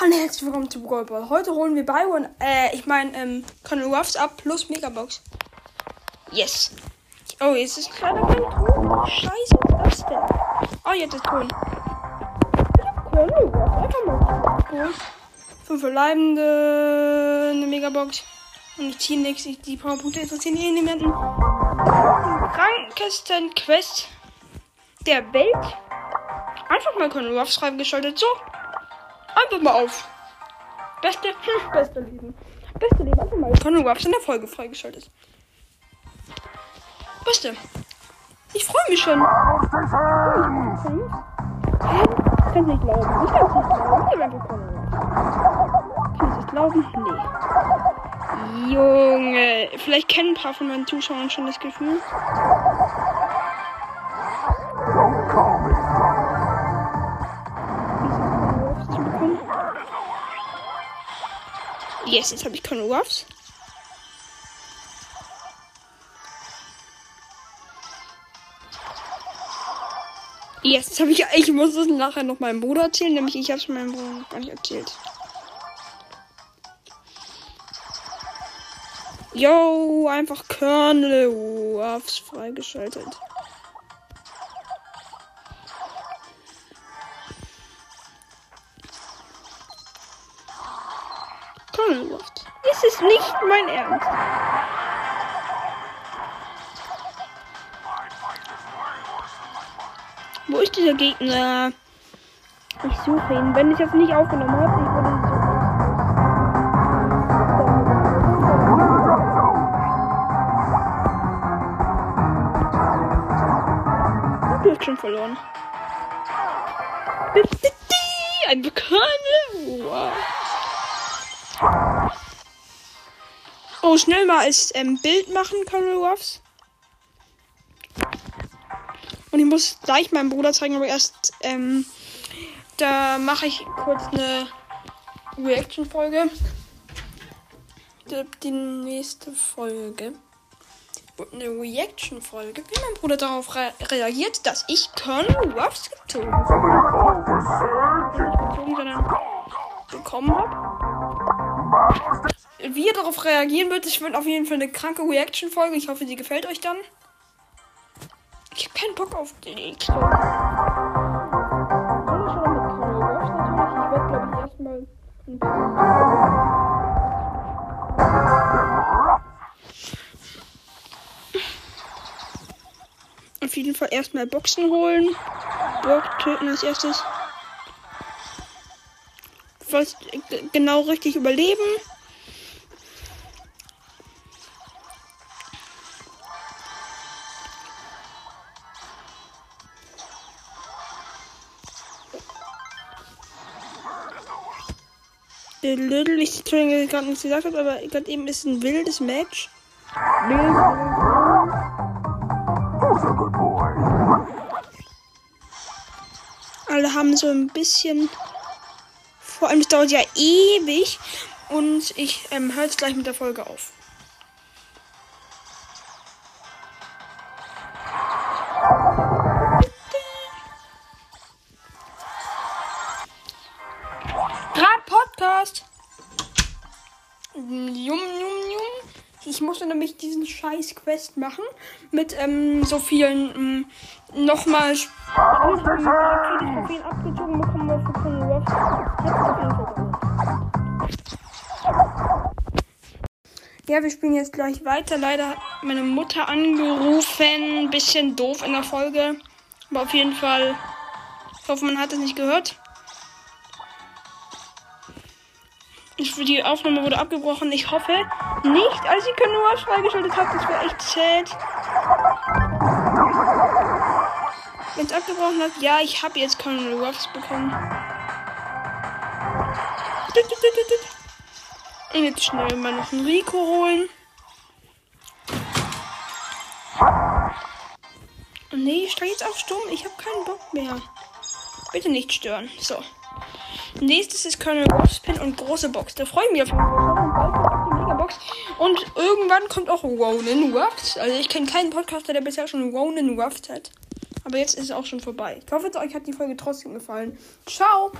Hallo, herzlich willkommen zu Goldball. Heute holen wir Byron, äh, ich meine, ähm, Conor Ruffs ab plus Megabox. Yes. Oh, jetzt ist leider kein Ton. Scheiße, was ist das denn? Oh, jetzt ist Ton. Conor Ruffs, einfach mal. Fünf Verbleibende, eine Megabox. Und ich ziehe nichts. Die Powerpunkte interessieren hier niemanden. Krankesten Quest der Welt. Einfach mal Conor Ruffs freigeschaltet. So. Einfach mal auf. Beste, hm, beste Leben. Beste Leben. Einfach mal Conor Ruffs in der Folge freigeschaltet. Beste. Ich freue mich schon. Hä? Ich kann nicht glauben. Ich kann es nicht glauben. Ich einfach Conor Ruffs. Kann ich es glauben? Nee. Junge. Vielleicht kennen ein paar von meinen Zuschauern schon das Gefühl. Yes, jetzt habe ich Conor Ruffs. Yes, jetzt habe ich. Ich muss es nachher noch meinem Bruder erzählen, nämlich ich habe es meinem Bruder noch gar nicht erzählt. Yo, einfach Colonel Ruffs freigeschaltet. Ruffs. Es ist nicht mein Ernst. Wo ist dieser Gegner? Ich suche ihn. Wenn ich das nicht aufgenommen habe, ich würde ihn suchen. Schon verloren. Ein Bekannter. Wow. Oh, schnell mal als ähm, Bild machen, Colonel Ruffs. Und ich muss gleich meinem Bruder zeigen, aber erst, ähm, da mache ich kurz eine Reaction-Folge. Die, die nächste Folge. Eine Reaction-Folge, wie mein Bruder darauf re reagiert, dass ich Colonel Ruffs gezogen habe. Bekommen habe. Wie er darauf reagieren wird, ich wird auf jeden Fall eine kranke Reaction-Folge. Ich hoffe, sie gefällt euch dann. Ich hab keinen Bock auf die nächste. Ich werde, glaube ich, erstmal. Auf jeden Fall erstmal Boxen holen. Burg töten als erstes. Was genau richtig überleben. Der Little, ich Entschuldigung, gerade nichts gesagt habe, aber gerade eben ist ein wildes Match. Alle haben so ein bisschen. Vor allem, es dauert ja ewig. Und ich ähm, höre jetzt gleich mit der Folge auf. Podcast. Jum, jum, jum. Ich musste nämlich diesen scheiß Quest machen. Mit ähm, so vielen ähm, nochmal abgezogen bekommen wir. Ja, wir spielen jetzt gleich weiter. Leider hat meine Mutter angerufen. Bisschen doof in der Folge. Aber auf jeden Fall. Ich hoffe, man hat es nicht gehört. Ich, die Aufnahme wurde abgebrochen. Ich hoffe nicht, als ich nur freigeschaltet habe. Das wäre echt sad. Wenn es abgebrochen hat, ja, ich habe jetzt Colonel Ruffs bekommen. Und jetzt schnell mal noch einen Rico holen. Nee, ich steige jetzt auf Sturm. Ich habe keinen Bock mehr. Bitte nicht stören. So. Nächstes ist Colonel Ruffs Pin und große Box. Da freue ich mich auf jeden Fall. Megabox. Und irgendwann kommt auch Ronan Ruffs. Also ich kenne keinen Podcaster, der bisher schon Ronan Ruffs hat. Aber jetzt ist es auch schon vorbei. Ich hoffe, euch hat die Folge trotzdem gefallen. Ciao!